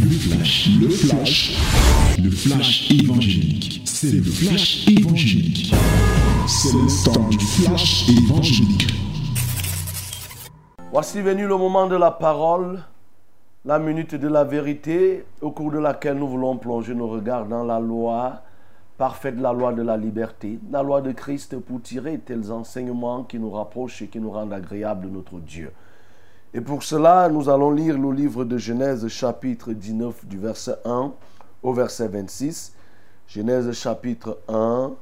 Le flash, le flash, le flash évangélique. C'est le flash évangélique. C'est le temps du flash évangélique. Voici venu le moment de la parole, la minute de la vérité, au cours de laquelle nous voulons plonger nos regards dans la loi parfaite, la loi de la liberté, la loi de Christ pour tirer tels enseignements qui nous rapprochent et qui nous rendent agréables notre Dieu. Et pour cela, nous allons lire le livre de Genèse chapitre 19 du verset 1 au verset 26. Genèse chapitre 1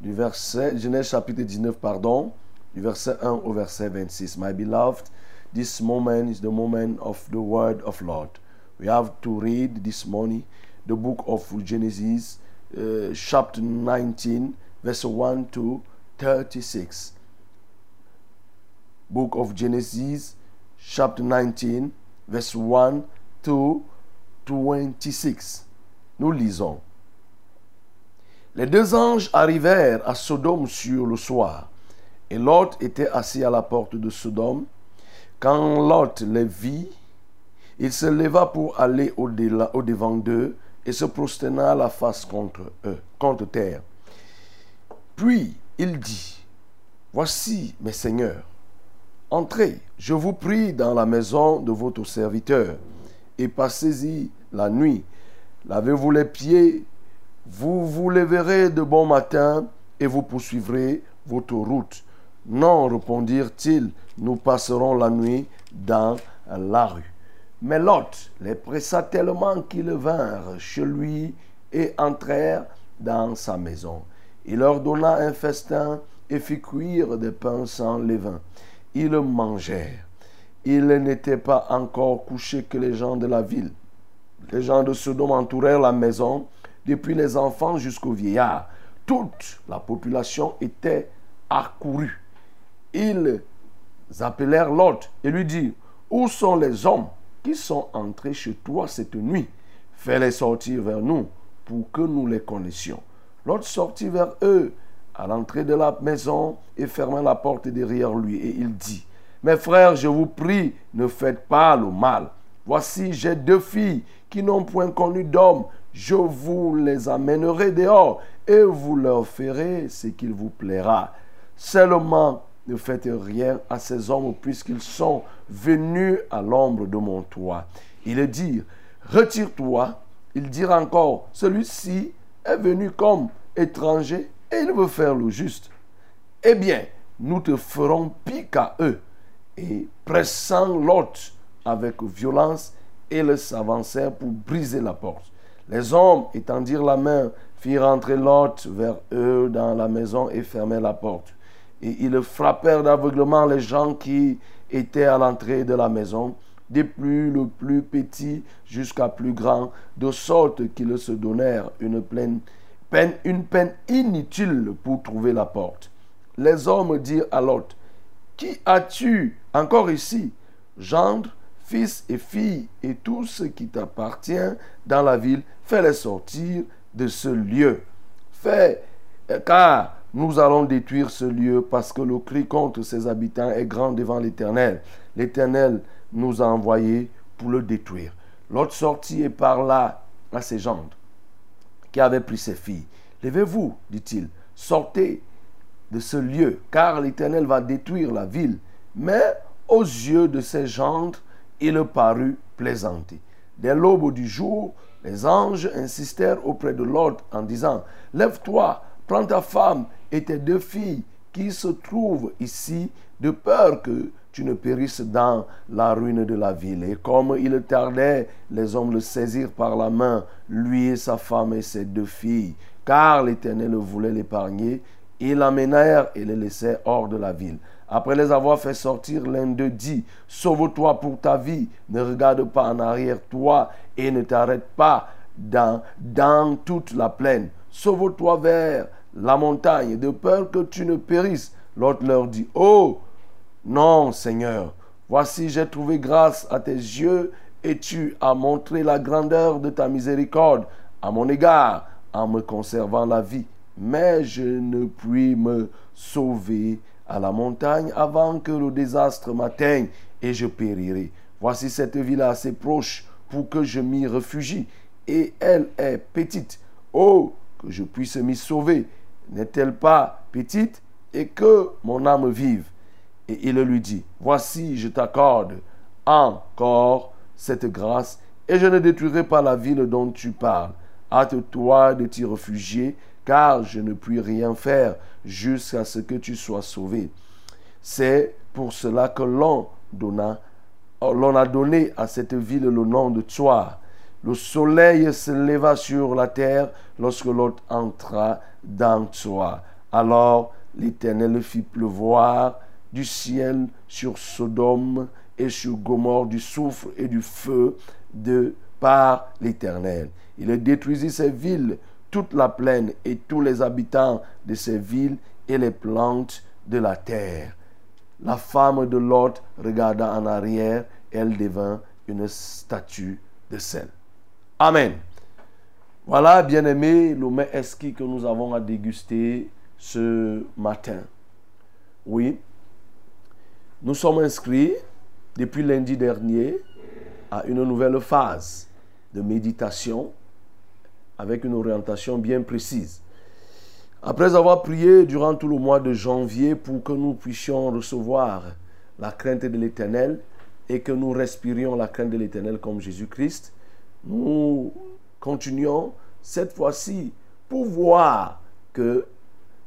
du verset Genèse chapitre 19 pardon, du verset 1 au verset 26. My beloved, this moment is the moment of the word of Lord. We have to read this morning the book of Genesis uh, chapter 19 verse 1 to 36. Book of Genesis chapter 19, verse 1 to 26. Nous lisons. Les deux anges arrivèrent à Sodome sur le soir, et Lot était assis à la porte de Sodome. Quand Lot les vit, il se leva pour aller au-devant d'eux et se prosterna la face contre eux, contre terre. Puis il dit, Voici mes seigneurs, Entrez, je vous prie, dans la maison de votre serviteur, et passez-y la nuit. Lavez-vous les pieds, vous vous lèverez de bon matin, et vous poursuivrez votre route. Non, répondirent-ils, nous passerons la nuit dans la rue. Mais Lot les pressa tellement qu'ils vinrent chez lui et entrèrent dans sa maison. Il leur donna un festin et fit cuire des pains sans levain ils mangèrent. Il n'était pas encore couché que les gens de la ville. Les gens de Sodome entourèrent la maison, depuis les enfants jusqu'aux vieillards. Toute la population était accourue. Ils appelèrent Lot et lui dirent, Où sont les hommes qui sont entrés chez toi cette nuit? Fais-les sortir vers nous pour que nous les connaissions. Lot sortit vers eux à l'entrée de la maison et ferma la porte derrière lui. Et il dit, Mes frères, je vous prie, ne faites pas le mal. Voici, j'ai deux filles qui n'ont point connu d'homme. Je vous les amènerai dehors et vous leur ferez ce qu'il vous plaira. Seulement, ne faites rien à ces hommes puisqu'ils sont venus à l'ombre de mon toit. Ils dirent, retire-toi. Il dirent encore, celui-ci est venu comme étranger et il veut faire le juste, eh bien, nous te ferons pire qu'à eux. Et pressant l'autre avec violence, ils s'avancèrent pour briser la porte. Les hommes, étendirent la main, firent entrer l'autre vers eux dans la maison et fermèrent la porte. Et ils frappèrent d'aveuglement les gens qui étaient à l'entrée de la maison, des plus le plus petit jusqu'à plus grand, de sorte qu'ils se donnèrent une pleine une peine inutile pour trouver la porte. Les hommes dirent à Lot, Qui as-tu encore ici Gendre, fils et fille, et tout ce qui t'appartient dans la ville, fais-les sortir de ce lieu. Fais, car nous allons détruire ce lieu parce que le cri contre ses habitants est grand devant l'Éternel. L'Éternel nous a envoyés pour le détruire. L'autre sortit et parla à ses gendres qui avait pris ses filles. Levez-vous, dit-il, sortez de ce lieu, car l'Éternel va détruire la ville. Mais aux yeux de ses gendres, il parut plaisanter. Dès l'aube du jour, les anges insistèrent auprès de l'ordre en disant, Lève-toi, prends ta femme et tes deux filles qui se trouvent ici, de peur que tu ne périsses dans la ruine de la ville. Et comme il tardait, les hommes le saisirent par la main, lui et sa femme et ses deux filles, car l'Éternel voulait l'épargner. Ils l'amenèrent et les laissèrent hors de la ville. Après les avoir fait sortir, l'un d'eux dit, Sauve-toi pour ta vie, ne regarde pas en arrière toi et ne t'arrête pas dans, dans toute la plaine. Sauve-toi vers la montagne, de peur que tu ne périsses. L'autre leur dit, Oh, non, Seigneur, voici j'ai trouvé grâce à tes yeux et tu as montré la grandeur de ta miséricorde à mon égard en me conservant la vie. Mais je ne puis me sauver à la montagne avant que le désastre m'atteigne et je périrai. Voici cette ville assez proche pour que je m'y réfugie. Et elle est petite. Oh, que je puisse m'y sauver. N'est-elle pas petite et que mon âme vive? Et il lui dit, voici, je t'accorde encore cette grâce et je ne détruirai pas la ville dont tu parles. Hâte-toi de t'y réfugier, car je ne puis rien faire jusqu'à ce que tu sois sauvé. C'est pour cela que l'on donna, l'on a donné à cette ville le nom de Toi. Le soleil se leva sur la terre lorsque l'autre entra dans Toi. Alors l'Éternel fit pleuvoir du ciel sur Sodome et sur Gomorre du soufre et du feu de par l'Éternel. Il détruisit ces villes, toute la plaine et tous les habitants de ces villes et les plantes de la terre. La femme de Lot regarda en arrière, elle devint une statue de sel. Amen. Voilà, bien-aimé, le mets esquis que nous avons à déguster ce matin. Oui, nous sommes inscrits depuis lundi dernier à une nouvelle phase de méditation avec une orientation bien précise. Après avoir prié durant tout le mois de janvier pour que nous puissions recevoir la crainte de l'Éternel et que nous respirions la crainte de l'Éternel comme Jésus-Christ, nous continuons cette fois-ci pour voir que,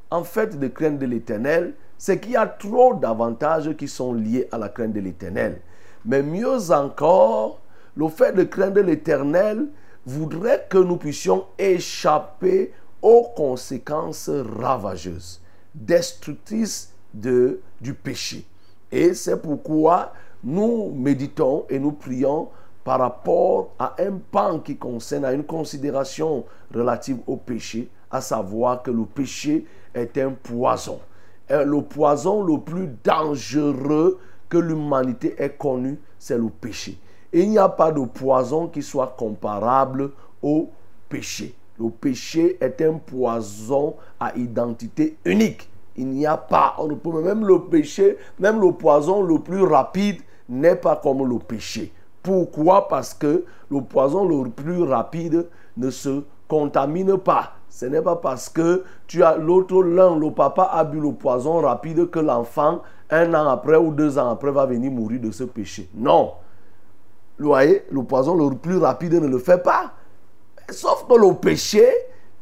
en fait, de crainte de l'Éternel, c'est qu'il y a trop d'avantages qui sont liés à la crainte de l'Éternel. Mais mieux encore, le fait de craindre l'Éternel voudrait que nous puissions échapper aux conséquences ravageuses, destructrices de, du péché. Et c'est pourquoi nous méditons et nous prions par rapport à un pan qui concerne, à une considération relative au péché, à savoir que le péché est un poison. Le poison le plus dangereux que l'humanité ait connu, c'est le péché. Et il n'y a pas de poison qui soit comparable au péché. Le péché est un poison à identité unique. Il n'y a pas, on ne peut même le péché, même le poison le plus rapide n'est pas comme le péché. Pourquoi? Parce que le poison le plus rapide ne se contamine pas. Ce n'est pas parce que tu as l'autre l'un, le papa a bu le poison rapide que l'enfant, un an après ou deux ans après, va venir mourir de ce péché. Non. Vous voyez, le poison le plus rapide ne le fait pas. Sauf que le péché,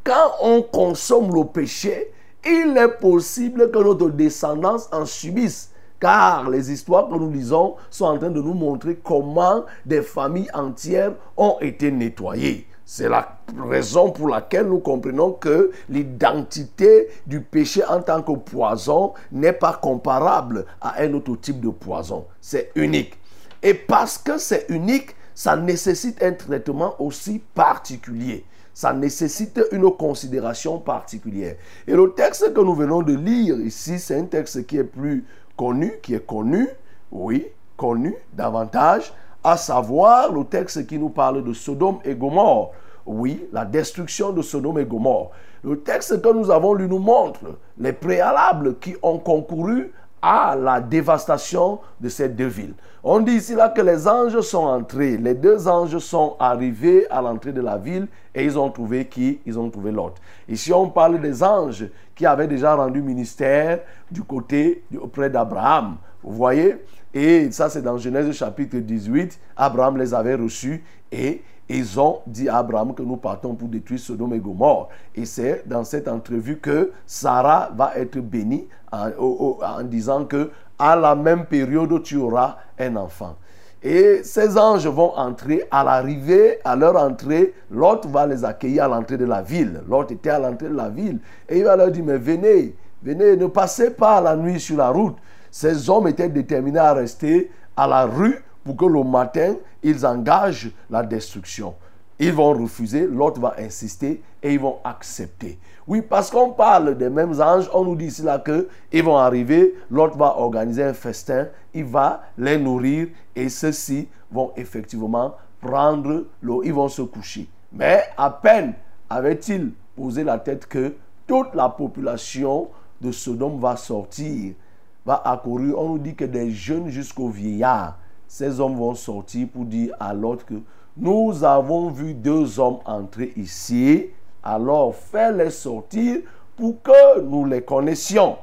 quand on consomme le péché, il est possible que notre descendance en subisse. Car les histoires que nous lisons sont en train de nous montrer comment des familles entières ont été nettoyées. C'est la raison pour laquelle nous comprenons que l'identité du péché en tant que poison n'est pas comparable à un autre type de poison. C'est unique. Et parce que c'est unique, ça nécessite un traitement aussi particulier. Ça nécessite une considération particulière. Et le texte que nous venons de lire ici, c'est un texte qui est plus connu, qui est connu, oui, connu davantage, à savoir le texte qui nous parle de Sodome et Gomorre. Oui, la destruction de Sodome et Gomorre. Le texte que nous avons lu nous montre les préalables qui ont concouru à la dévastation de ces deux villes. On dit ici là que les anges sont entrés, les deux anges sont arrivés à l'entrée de la ville et ils ont trouvé qui? Ils ont trouvé Lot. Ici on parle des anges qui avaient déjà rendu ministère du côté auprès d'Abraham. Vous voyez? Et ça c'est dans Genèse chapitre 18, Abraham les avait reçus et ils ont dit à Abraham que nous partons pour détruire Sodome et Gomorre. Et c'est dans cette entrevue que Sarah va être bénie en, disant que à la même période, tu auras un enfant. Et ces anges vont entrer à l'arrivée, à leur entrée, l'autre va les accueillir à l'entrée de la ville. L'autre était à l'entrée de la ville. Et il va leur dire, mais venez, venez, ne passez pas la nuit sur la route. Ces hommes étaient déterminés à rester à la rue pour que le matin, ils engagent la destruction. Ils vont refuser, l'autre va insister et ils vont accepter. Oui, parce qu'on parle des mêmes anges, on nous dit ici là qu'ils vont arriver, l'autre va organiser un festin, il va les nourrir et ceux-ci vont effectivement prendre l'eau, ils vont se coucher. Mais à peine avait-il posé la tête que toute la population de Sodome va sortir, va accourir. On nous dit que des jeunes jusqu'aux vieillards, ces hommes vont sortir pour dire à l'autre que nous avons vu deux hommes entrer ici, alors fais-les sortir pour que nous les connaissions.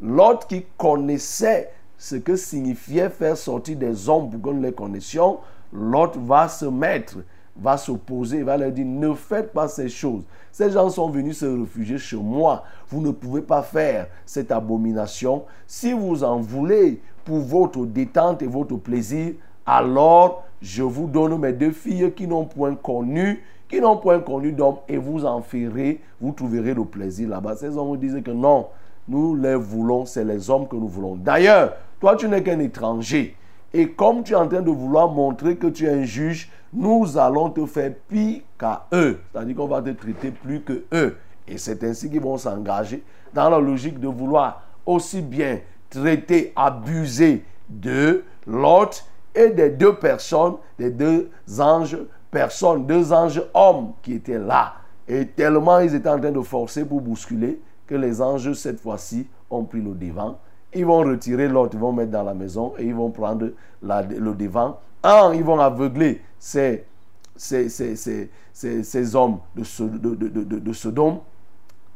L'autre qui connaissait ce que signifiait faire sortir des hommes pour que nous les connaissions, l'autre va se mettre, va s'opposer, va leur dire, ne faites pas ces choses. Ces gens sont venus se réfugier chez moi. Vous ne pouvez pas faire cette abomination. Si vous en voulez pour votre détente et votre plaisir, alors je vous donne mes deux filles qui n'ont point connu, qui n'ont point connu d'homme, et vous en ferez, vous trouverez le plaisir là-bas. Ces hommes disent que non, nous les voulons, c'est les hommes que nous voulons. D'ailleurs, toi, tu n'es qu'un étranger. Et comme tu es en train de vouloir montrer que tu es un juge, nous allons te faire pire qu'à eux. C'est-à-dire qu'on va te traiter plus que eux. Et c'est ainsi qu'ils vont s'engager dans la logique de vouloir aussi bien traiter, abuser de l'autre et des deux personnes, des deux anges personnes, deux anges hommes qui étaient là. Et tellement ils étaient en train de forcer pour bousculer que les anges, cette fois-ci, ont pris le devant. Ils vont retirer l'autre, ils vont mettre dans la maison et ils vont prendre le devant. Un, ils vont aveugler ces, ces, ces, ces hommes de, de, de, de, Sodome.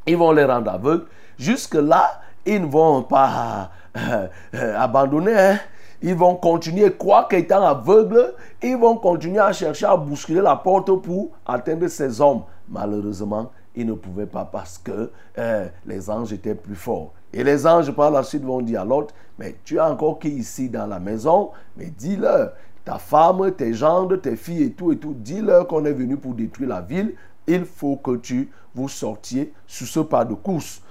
Ils vont les rendre aveugles. Jusque-là, ils ne vont pas euh, euh, abandonner. Hein. Ils vont continuer, quoi qu'étant aveugles, ils vont continuer à chercher à bousculer la porte pour atteindre ces hommes. Malheureusement, ils ne pouvaient pas parce que euh, les anges étaient plus forts. Et les anges par la suite vont dire à l'autre, mais tu as encore qui ici dans la maison, mais dis-leur, ta femme, tes gendres, tes filles et tout et tout, dis-leur qu'on est venu pour détruire la ville, il faut que tu vous sortiez sous ce pas de course.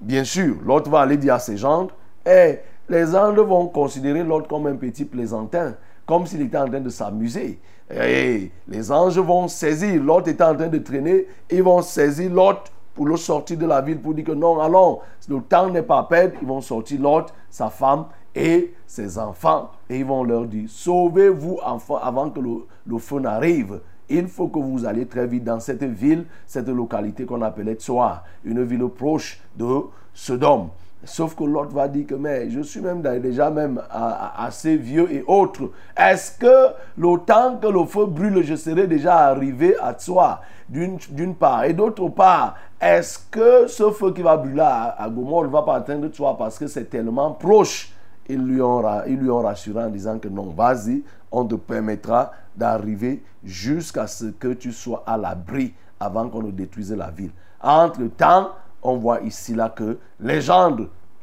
Bien sûr, l'autre va aller dire à ses gendres, et les gendres vont considérer l'autre comme un petit plaisantin, comme s'il était en train de s'amuser. Et les anges vont saisir, l'autre est en train de traîner, ils vont saisir l'autre pour le sortir de la ville, pour dire que non, allons, le temps n'est pas à perdre, ils vont sortir l'autre, sa femme et ses enfants, et ils vont leur dire, sauvez-vous enfants avant que le, feu n'arrive. Il faut que vous alliez très vite dans cette ville, cette localité qu'on appelait Tsoa, une ville proche de Sodome. Sauf que l'autre va dire que mais je suis même déjà même assez vieux et autres. Est-ce que le temps que le feu brûle, je serai déjà arrivé à toi? D'une part. Et d'autre part, est-ce que ce feu qui va brûler à, à Gomorre ne va pas atteindre toi parce que c'est tellement proche? Ils lui, ont, ils lui ont rassuré en disant que non, vas-y, on te permettra d'arriver jusqu'à ce que tu sois à l'abri avant qu'on ne détruise la ville. Entre-temps, on voit ici là que les gens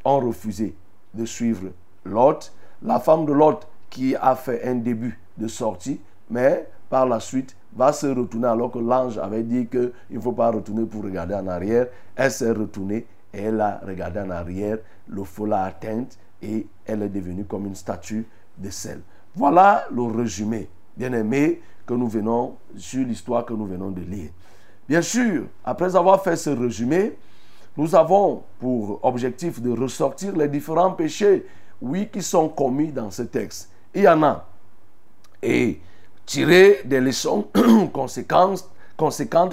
ont refusé de suivre Lot. La femme de Lot qui a fait un début de sortie, mais par la suite va se retourner alors que l'ange avait dit qu'il ne faut pas retourner pour regarder en arrière. Elle s'est retournée et elle a regardé en arrière. Le feu l'a atteinte et elle est devenue comme une statue de sel. Voilà le résumé, bien aimé, que nous venons sur l'histoire que nous venons de lire. Bien sûr, après avoir fait ce résumé, nous avons pour objectif de ressortir les différents péchés, oui, qui sont commis dans ce texte. Il y en a. Et tirer des leçons conséquentes,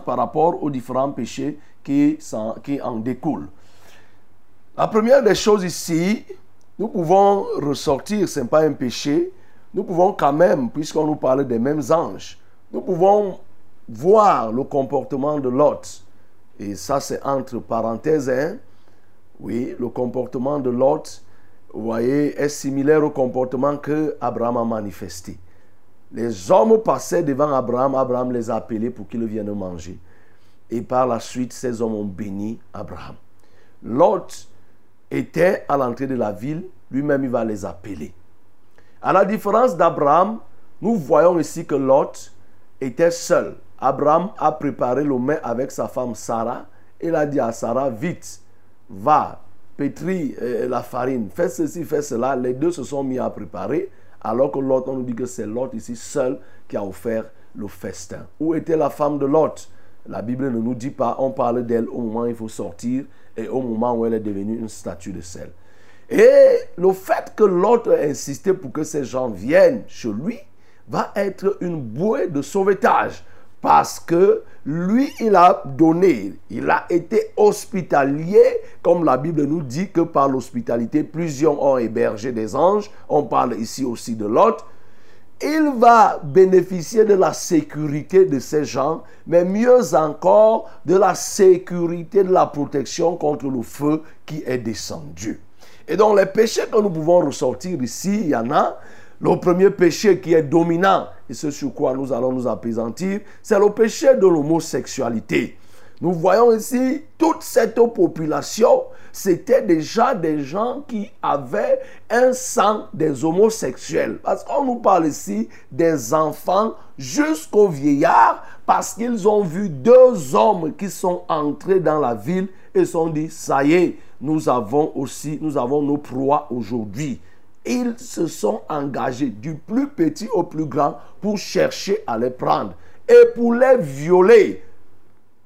par rapport aux différents péchés qui, qui en découlent. La première des choses ici, nous pouvons ressortir, ce n'est pas un péché, nous pouvons quand même, puisqu'on nous parle des mêmes anges, nous pouvons voir le comportement de Lot. Et ça, c'est entre parenthèses. Hein? Oui, le comportement de Lot, vous voyez, est similaire au comportement que Abraham a manifesté. Les hommes passaient devant Abraham, Abraham les a appelés pour qu'ils viennent manger. Et par la suite, ces hommes ont béni Abraham. Lot était à l'entrée de la ville, lui-même il va les appeler. À la différence d'Abraham, nous voyons ici que Lot était seul. Abraham a préparé le mets avec sa femme Sarah. Il a dit à Sarah, vite, va, pétris euh, la farine, fais ceci, fais cela. Les deux se sont mis à préparer, alors que Lot, on nous dit que c'est Lot ici seul qui a offert le festin. Où était la femme de Lot? La Bible ne nous dit pas, on parle d'elle au moment où il faut sortir et au moment où elle est devenue une statue de sel. Et le fait que Lot ait insisté pour que ces gens viennent chez lui va être une bouée de sauvetage parce que lui, il a donné, il a été hospitalier, comme la Bible nous dit que par l'hospitalité, plusieurs ont hébergé des anges. On parle ici aussi de l'autre. il va bénéficier de la sécurité de ces gens, mais mieux encore de la sécurité de la protection contre le feu qui est descendu. Et donc les péchés que nous pouvons ressortir ici, il y en a. Le premier péché qui est dominant, et ce sur quoi nous allons nous apaisantir, c'est le péché de l'homosexualité. Nous voyons ici toute cette population, c'était déjà des gens qui avaient un sang des homosexuels. Parce qu'on nous parle ici des enfants jusqu'aux vieillards, parce qu'ils ont vu deux hommes qui sont entrés dans la ville et sont dit, ça y est, nous avons aussi, nous avons nos proies aujourd'hui. Ils se sont engagés du plus petit au plus grand pour chercher à les prendre et pour les violer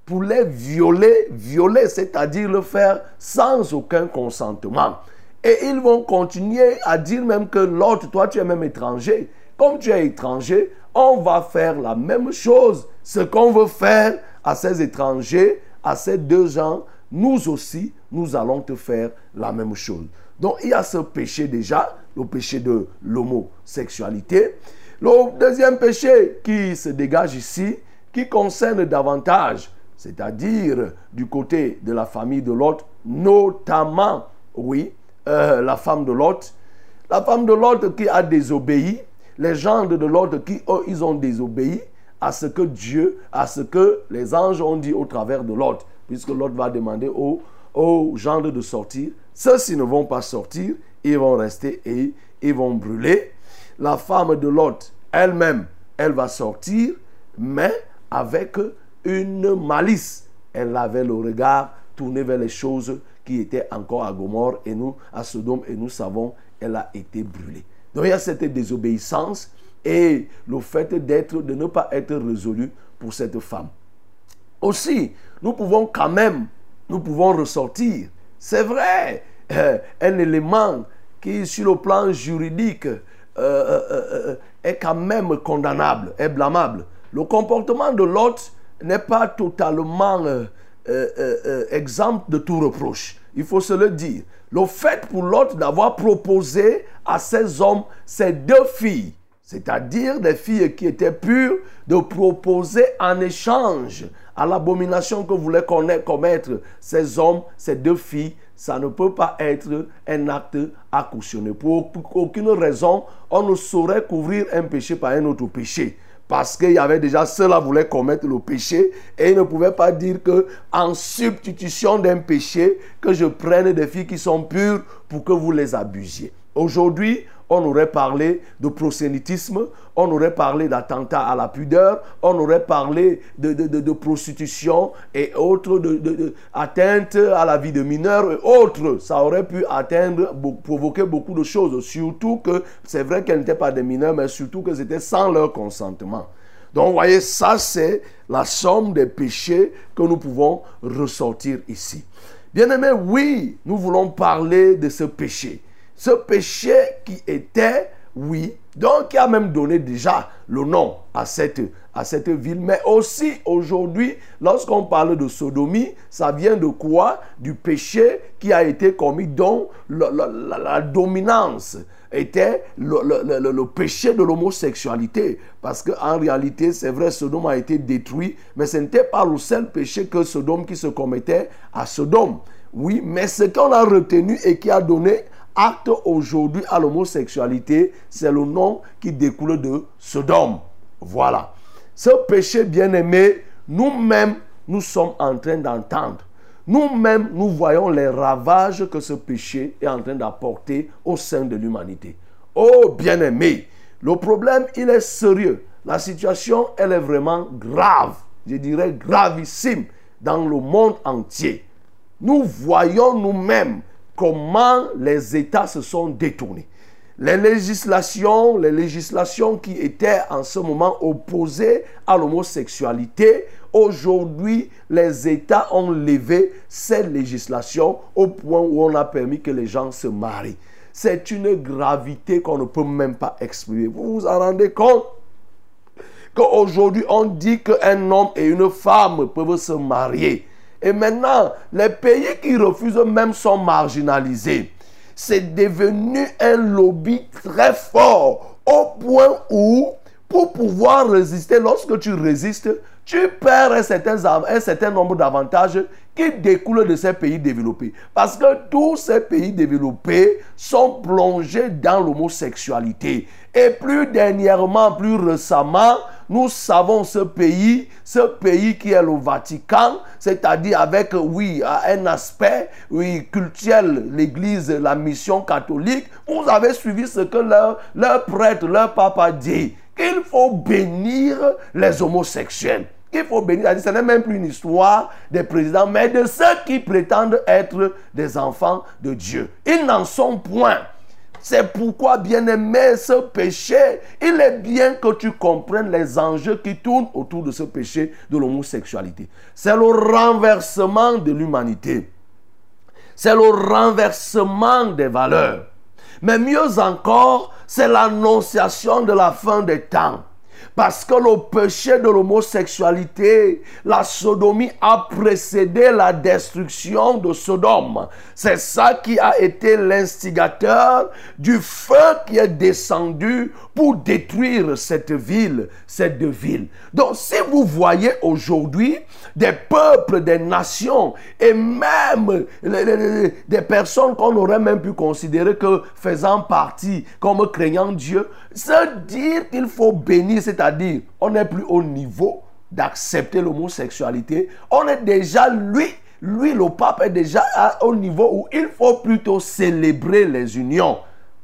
pour les violer, violer, c'est-à-dire le faire sans aucun consentement. Et ils vont continuer à dire même que l'autre, toi tu es même étranger. Comme tu es étranger, on va faire la même chose. Ce qu'on veut faire à ces étrangers, à ces deux gens, nous aussi, nous allons te faire la même chose. Donc il y a ce péché déjà, le péché de l'homosexualité. Le deuxième péché qui se dégage ici, qui concerne davantage c'est-à-dire du côté de la famille de Lot, notamment, oui, euh, la femme de Lot. La femme de Lot qui a désobéi, les gens de Lot qui, ils ont désobéi à ce que Dieu, à ce que les anges ont dit au travers de Lot, puisque Lot va demander aux, aux gens de sortir. Ceux-ci ne vont pas sortir, ils vont rester et ils vont brûler. La femme de Lot, elle-même, elle va sortir, mais avec une malice. Elle avait le regard tourné vers les choses qui étaient encore à Gomorre et nous, à Sodome, et nous savons, elle a été brûlée. Donc il y a cette désobéissance et le fait d'être, de ne pas être résolu pour cette femme. Aussi, nous pouvons quand même, nous pouvons ressortir, c'est vrai, un élément qui, sur le plan juridique, euh, euh, est quand même condamnable, est blâmable. Le comportement de l'autre n'est pas totalement euh, euh, euh, exempt de tout reproche. Il faut se le dire. Le fait pour l'autre d'avoir proposé à ces hommes ces deux filles, c'est-à-dire des filles qui étaient pures, de proposer en échange à l'abomination que voulaient commettre ces hommes, ces deux filles, ça ne peut pas être un acte à cautionner. Pour aucune raison, on ne saurait couvrir un péché par un autre péché parce qu'il y avait déjà ceux-là voulaient commettre le péché et ils ne pouvaient pas dire que en substitution d'un péché que je prenne des filles qui sont pures pour que vous les abusiez. Aujourd'hui, on aurait parlé de prosélytisme, on aurait parlé d'attentat à la pudeur, on aurait parlé de, prostitution et autres, de, à la vie de mineurs et autres. Ça aurait pu atteindre, provoquer beaucoup de choses. Surtout que c'est vrai qu'elles n'étaient pas des mineurs, mais surtout que c'était sans leur consentement. Donc, vous voyez, ça, c'est la somme des péchés que nous pouvons ressortir ici. Bien aimé, oui, nous voulons parler de ce péché. Ce péché qui était, oui, donc qui a même donné déjà le nom à cette, à cette ville. Mais aussi aujourd'hui, lorsqu'on parle de sodomie, ça vient de quoi? Du péché qui a été commis, dont la, dominance était le, le péché de l'homosexualité. Parce qu'en réalité, c'est vrai, Sodome a été détruit, mais ce n'était pas le seul péché que Sodome qui se commettait à Sodome. Oui, mais ce qu'on a retenu et qui a donné acte aujourd'hui à l'homosexualité, c'est le nom qui découle de Sodome. Voilà. Ce péché bien-aimé, nous-mêmes, nous sommes en train d'entendre. Nous-mêmes, nous voyons les ravages que ce péché est en train d'apporter au sein de l'humanité. Oh bien-aimé, le problème, il est sérieux. La situation, elle est vraiment grave. Je dirais gravissime dans le monde entier. Nous voyons nous-mêmes comment les États se sont détournés. Les législations, les législations qui étaient en ce moment opposées à l'homosexualité, aujourd'hui, les États ont levé ces législations au point où on a permis que les gens se marient. C'est une gravité qu'on ne peut même pas exprimer. Vous vous en rendez compte? Qu'aujourd'hui, on dit qu'un homme et une femme peuvent se marier. Et maintenant, les pays qui refusent même sont marginalisés. C'est devenu un lobby très fort au point où, pour pouvoir résister, lorsque tu résistes, tu perds un certain, nombre d'avantages qui découlent de ces pays développés. Parce que tous ces pays développés sont plongés dans l'homosexualité. Et plus dernièrement, plus récemment, nous savons ce pays, ce pays qui est le Vatican, c'est-à-dire avec, oui, un aspect, oui, culturel, l'Église, la mission catholique. Vous avez suivi ce que leur prêtre, leur papa dit, qu'il faut bénir les homosexuels qu'il faut bénir. Ce n'est même plus une histoire des présidents, mais de ceux qui prétendent être des enfants de Dieu. Ils n'en sont point. C'est pourquoi, bien-aimé, ce péché, il est bien que tu comprennes les enjeux qui tournent autour de ce péché de l'homosexualité. C'est le renversement de l'humanité. C'est le renversement des valeurs. Mais mieux encore, c'est l'annonciation de la fin des temps. Parce que le péché de l'homosexualité, la sodomie a précédé la destruction de Sodome. C'est ça qui a été l'instigateur du feu qui est descendu pour détruire cette ville, cette deux villes. Donc si vous voyez aujourd'hui des peuples, des nations et même des personnes qu'on aurait même pu considérer que faisant partie comme craignant Dieu, se dire qu'il faut bénir, c'est-à-dire on n'est plus au niveau d'accepter l'homosexualité, on est déjà lui lui, le pape, est déjà au niveau où il faut plutôt célébrer les unions.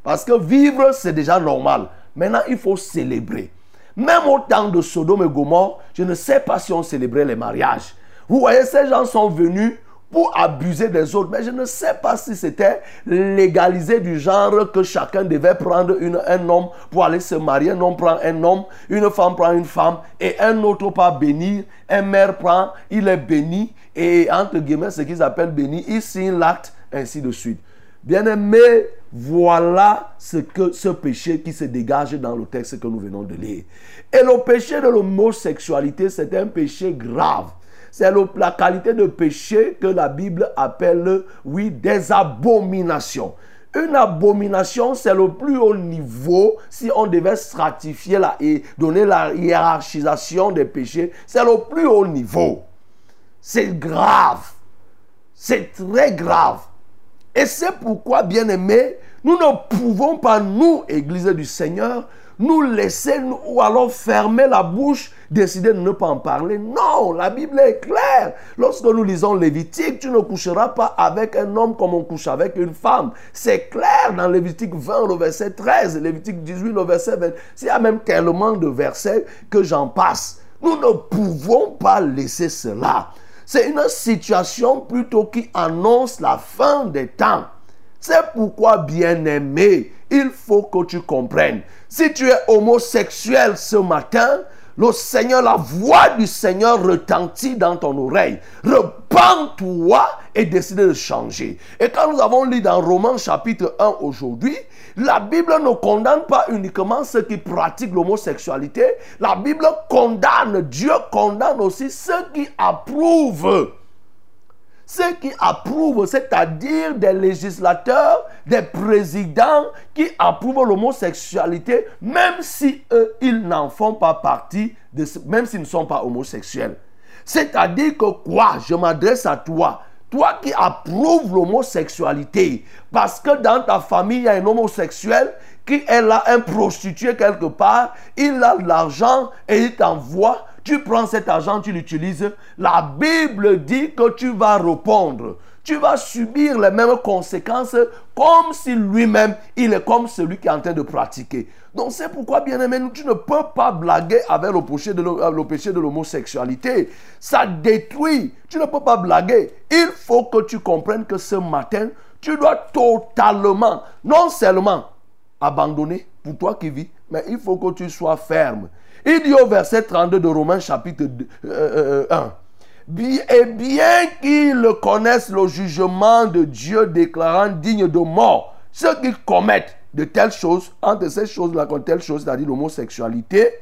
Parce que vivre, c'est déjà normal. Maintenant, il faut célébrer. Même au temps de Sodome et Gomorre, je ne sais pas si on célébrait les mariages. Vous voyez, ces gens sont venus pour abuser des autres. Mais je ne sais pas si c'était légalisé du genre que chacun devait prendre un homme pour aller se marier. Un homme prend un homme, une femme prend une femme et un autre pas bénir. Un mère prend, il est béni et entre guillemets, ce qu'ils appellent béni, il signe l'acte, ainsi de suite. Bien-aimé, voilà ce, que, ce péché qui se dégage dans le texte que nous venons de lire. Et le péché de l'homosexualité, c'est un péché grave. C'est la qualité de péché que la Bible appelle, oui, des abominations. Une abomination, c'est le plus haut niveau si on devait stratifier la, et donner la hiérarchisation des péchés. C'est le plus haut niveau. C'est grave. C'est très grave. Et c'est pourquoi, bien aimé, nous ne pouvons pas, nous, Église du Seigneur, nous laisser ou alors fermer la bouche, décider de ne pas en parler. Non, la Bible est claire. Lorsque nous lisons Lévitique, tu ne coucheras pas avec un homme comme on couche avec une femme. C'est clair dans Lévitique 20, le verset 13, Lévitique 18, le verset 20. Il y a même tellement de versets que j'en passe. Nous ne pouvons pas laisser cela. C'est une situation plutôt qui annonce la fin des temps. C'est pourquoi, bien-aimé, il faut que tu comprennes. Si tu es homosexuel ce matin, le Seigneur, la voix du Seigneur retentit dans ton oreille. Repends-toi et décide de changer. Et quand nous avons lu dans Romains chapitre 1 aujourd'hui, la Bible ne condamne pas uniquement ceux qui pratiquent l'homosexualité. La Bible condamne, Dieu condamne aussi ceux qui approuvent ceux qui approuvent, c'est-à-dire des législateurs, des présidents qui approuvent l'homosexualité, même si eux, ils n'en font pas partie, de même s'ils ne sont pas homosexuels. C'est-à-dire que quoi? Je m'adresse à toi. Toi qui approuves l'homosexualité, parce que dans ta famille, il y a un homosexuel qui est là, un prostitué quelque part, il a l'argent et il t'envoie tu prends cet argent, tu l'utilises. La Bible dit que tu vas répondre. Tu vas subir les mêmes conséquences comme si lui-même, il est comme celui qui est en train de pratiquer. Donc c'est pourquoi, bien aimé, tu ne peux pas blaguer avec le péché de euh, l'homosexualité. Ça détruit. Tu ne peux pas blaguer. Il faut que tu comprennes que ce matin, tu dois totalement, non seulement abandonner pour toi qui vis, mais il faut que tu sois ferme. Il dit au verset 32 de Romains chapitre 1. Euh, euh, et bien qu'ils connaissent le jugement de Dieu déclarant digne de mort ceux qui commettent de telles choses, entre ces choses-là, comme telles choses, c'est-à-dire l'homosexualité,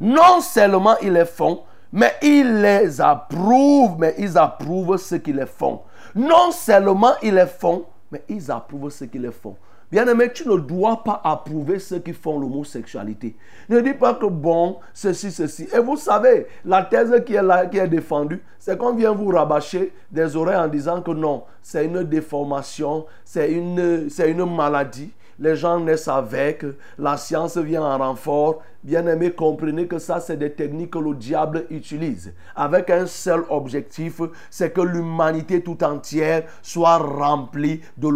non seulement ils les font, mais ils les approuvent, mais ils approuvent ce qu'ils les font. Non seulement ils les font, mais ils approuvent ce qu'ils les font. Bien-aimé, tu ne dois pas approuver ceux qui font l'homosexualité. Ne dis pas que bon, ceci, ceci. Et vous savez, la thèse qui est qui est défendue, c'est qu'on vient vous rabâcher des oreilles en disant que non, c'est une déformation, c'est une, c'est une maladie les gens naissent avec, la science vient en renfort. bien aimé, comprenez que ça, c'est des techniques que le diable utilise, avec un seul objectif, c'est que l'humanité tout entière soit remplie de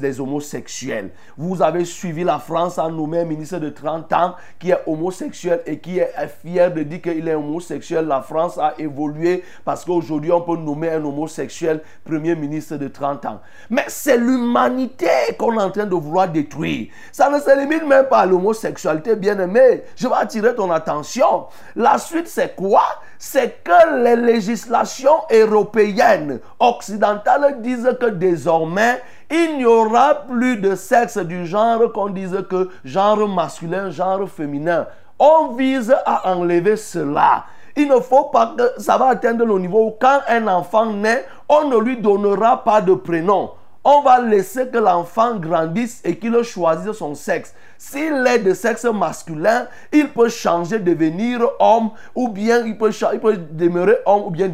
des homosexuels. Vous avez suivi la France a nommé un ministre de 30 ans qui est homosexuel et qui est fier de dire qu'il est homosexuel. La France a évolué parce qu'aujourd'hui, on peut nommer un homosexuel premier ministre de 30 ans. Mais c'est l'humanité qu'on est en train de vouloir détruire. Ça ne se limite même pas à l'homosexualité, bien aimé. Je vais attirer ton attention. La suite, c'est quoi? C'est que les législations européennes, occidentales disent que désormais, il n'y aura plus de sexe du genre qu'on dise que genre masculin, genre féminin. On vise à enlever cela. Il ne faut pas que ça va atteindre le niveau où quand un enfant naît, on ne lui donnera pas de prénom on va laisser que l'enfant grandisse et qu'il choisisse son sexe. S'il est de sexe masculin, il peut changer, devenir homme, ou bien il peut, il peut demeurer homme, ou bien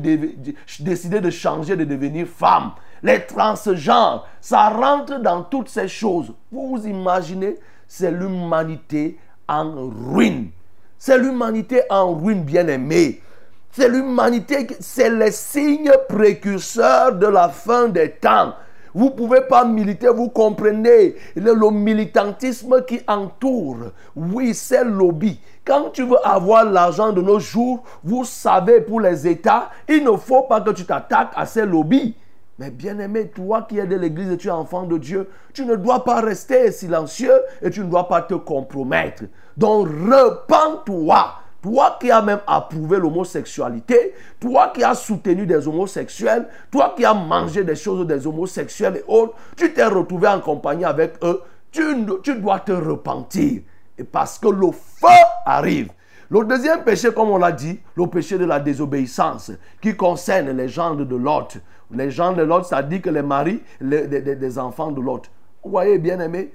décider de changer, de devenir femme. Les transgenres, ça rentre dans toutes ces choses. Vous vous imaginez, c'est l'humanité en ruine. C'est l'humanité en ruine, bien aimée. C'est l'humanité, c'est les signes précurseurs de la fin des temps. Vous ne pouvez pas militer, vous comprenez le, militantisme qui entoure. Oui, c'est lobby. Quand tu veux avoir l'argent de nos jours, vous savez, pour les États, il ne faut pas que tu t'attaques à ces lobbies. Mais bien aimé, toi qui es de l'Église et tu es enfant de Dieu, tu ne dois pas rester silencieux et tu ne dois pas te compromettre. Donc, repends-toi toi qui as même approuvé l'homosexualité, toi qui as soutenu des homosexuels, toi qui as mangé des choses des homosexuels et autres, tu t'es retrouvé en compagnie avec eux, tu, tu dois te repentir. Parce que le feu arrive. Le deuxième péché, comme on l'a dit, le péché de la désobéissance, qui concerne les gens de l'autre. Les gens de l'autre, ça dit que les maris les, enfants de l'autre. Vous voyez, bien aimé,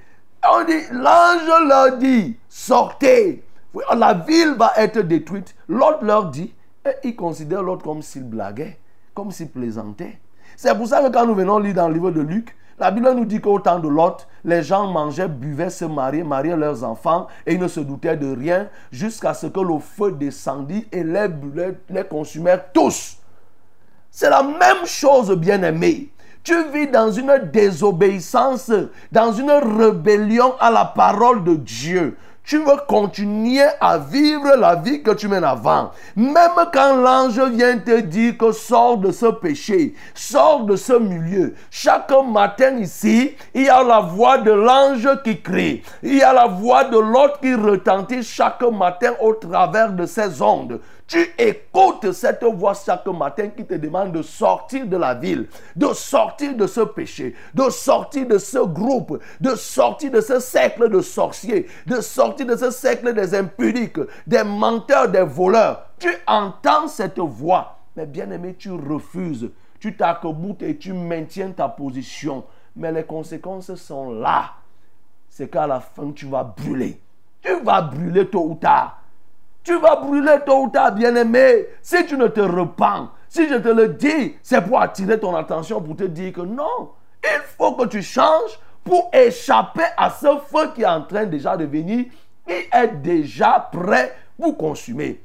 on dit, l'ange leur dit, sortez, la ville va être détruite. L'autre leur dit, et ils considèrent l'autre comme s'il blaguait, comme s'il plaisantait. C'est pour ça que quand nous venons lire dans le livre de Luc, la Bible nous dit qu'au temps de Lot, les gens mangeaient, buvaient, se mariaient, mariaient leurs enfants et ils ne se doutaient de rien jusqu'à ce que le feu descendit et les, les, les consumèrent tous. C'est la même chose, bien-aimé. Tu vis dans une désobéissance, dans une rébellion à la parole de Dieu tu veux continuer à vivre la vie que tu mènes avant. Même quand l'ange vient te dire que sors de ce péché, sors de ce milieu. Chaque matin ici, il y a la voix de l'ange qui crie. Il y a la voix de l'autre qui retentit chaque matin au travers de ces ondes. Tu écoutes cette voix chaque matin qui te demande de sortir de la ville, de sortir de ce péché, de sortir de ce groupe, de sortir de ce cercle de sorciers, de sortir de ce cercle des impudiques, des menteurs, des voleurs. Tu entends cette voix, mais bien aimé, tu refuses. Tu t'accroutes et tu maintiens ta position. Mais les conséquences sont là. C'est qu'à la fin, tu vas brûler. Tu vas brûler tôt ou tard. Tu vas brûler tôt ou tard, bien-aimé. Si tu ne te repens, si je te le dis, c'est pour attirer ton attention, pour te dire que non, il faut que tu changes pour échapper à ce feu qui est en train déjà de venir, qui est déjà prêt pour consumer.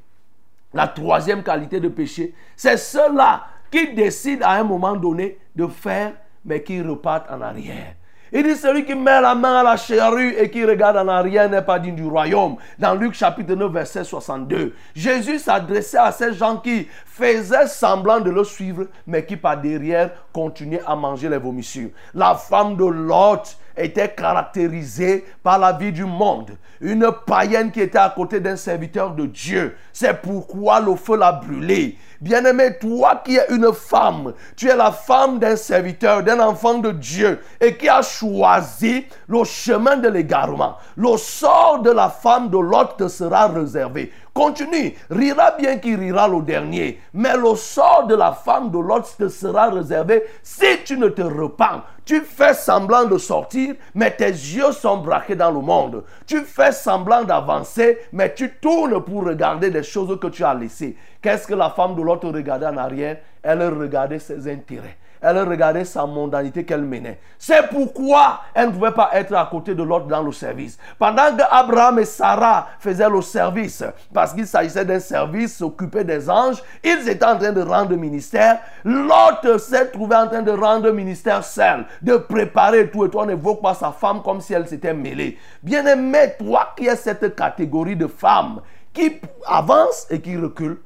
La troisième qualité de péché, c'est ceux-là qui décident à un moment donné de faire, mais qui repartent en arrière. Il dit celui qui met la main à la charrue et qui regarde en arrière n'est pas digne du royaume. Dans Luc chapitre 9 verset 62. Jésus s'adressait à ces gens qui faisaient semblant de le suivre mais qui par derrière continuaient à manger les vomissures. La femme de Lot était caractérisée par la vie du monde. Une païenne qui était à côté d'un serviteur de Dieu. C'est pourquoi le feu l'a brûlée. Bien-aimé, toi qui es une femme, tu es la femme d'un serviteur, d'un enfant de Dieu et qui a choisi le chemin de l'égarement. Le sort de la femme de l'autre te sera réservé. Continue. Rira bien qui rira le dernier. Mais le sort de la femme de l'autre te sera réservé si tu ne te repens. Tu fais semblant de sortir, mais tes yeux sont braqués dans le monde. Tu fais semblant d'avancer, mais tu tournes pour regarder des choses que tu as laissées. Qu'est-ce que la femme de l'autre regardait en arrière? Elle regardait ses intérêts elle regardait sa mondanité qu'elle menait. C'est pourquoi elle ne pouvait pas être à côté de l'autre dans le service. Pendant que Abraham et Sarah faisaient le service, parce qu'il s'agissait d'un service s'occuper des anges, ils étaient en train de rendre ministère. L'autre s'est trouvé en train de rendre ministère seul, de préparer tout. Et toi, n'évoque pas sa femme comme si elle s'était mêlée. Bien-aimé, toi qui es cette catégorie de femmes qui avance et qui recule,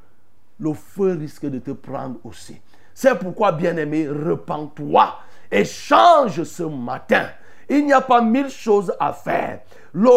le feu risque de te prendre aussi. C'est pourquoi, bien-aimé, repens-toi et change ce matin. Il n'y a pas mille choses à faire. Le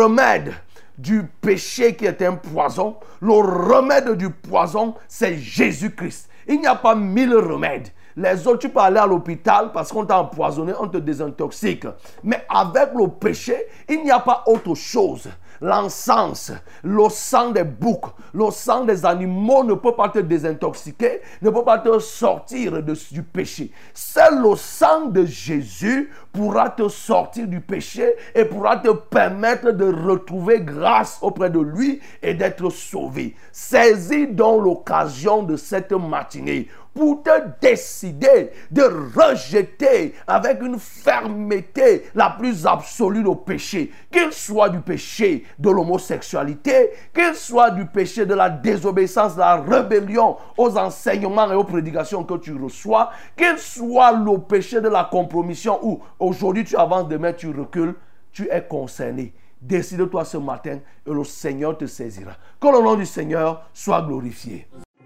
remède du péché qui est un poison, le remède du poison, c'est Jésus-Christ. Il n'y a pas mille remèdes. Les autres, tu peux aller à l'hôpital parce qu'on t'a empoisonné, on te désintoxique. Mais avec le péché, il n'y a pas autre chose l'encens, le sang des boucs, le sang des animaux ne peut pas te désintoxiquer, ne peut pas te sortir du péché. Seul le sang de Jésus pourra te sortir du péché et pourra te permettre de retrouver grâce auprès de lui et d'être sauvé. Saisis donc l'occasion de cette matinée pour te décider de rejeter avec une fermeté la plus absolue le péché, qu'il soit du péché de l'homosexualité, qu'il soit du péché de la désobéissance, de la rébellion aux enseignements et aux prédications que tu reçois, qu'il soit le péché de la compromission où aujourd'hui tu avances, demain tu recules, tu es concerné. Décide-toi ce matin et le Seigneur te saisira. Que le nom du Seigneur soit glorifié.